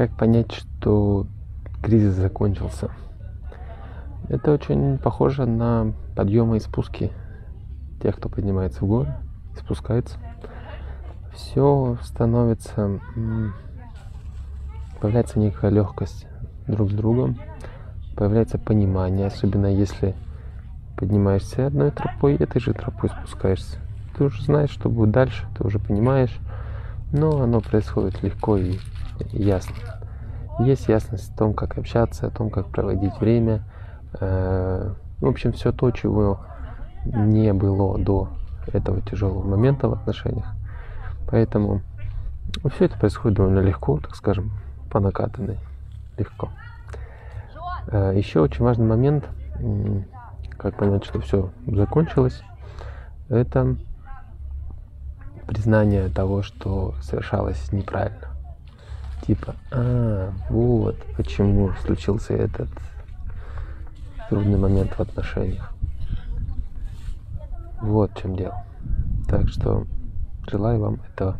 Как понять, что кризис закончился? Это очень похоже на подъемы и спуски тех, кто поднимается в горы, спускается. Все становится, появляется некая легкость друг с другом, появляется понимание, особенно если поднимаешься одной тропой, этой же тропой спускаешься. Ты уже знаешь, что будет дальше, ты уже понимаешь, но оно происходит легко и ясно. Есть ясность о том, как общаться, о том, как проводить время. Э, в общем, все то, чего не было до этого тяжелого момента в отношениях. Поэтому все это происходит довольно легко, так скажем, по накатанной. Легко. Э, Еще очень важный момент, как понять, что все закончилось, это признание того, что совершалось неправильно. Типа, а, вот почему случился этот трудный момент в отношениях. Вот в чем дело. Так что желаю вам этого.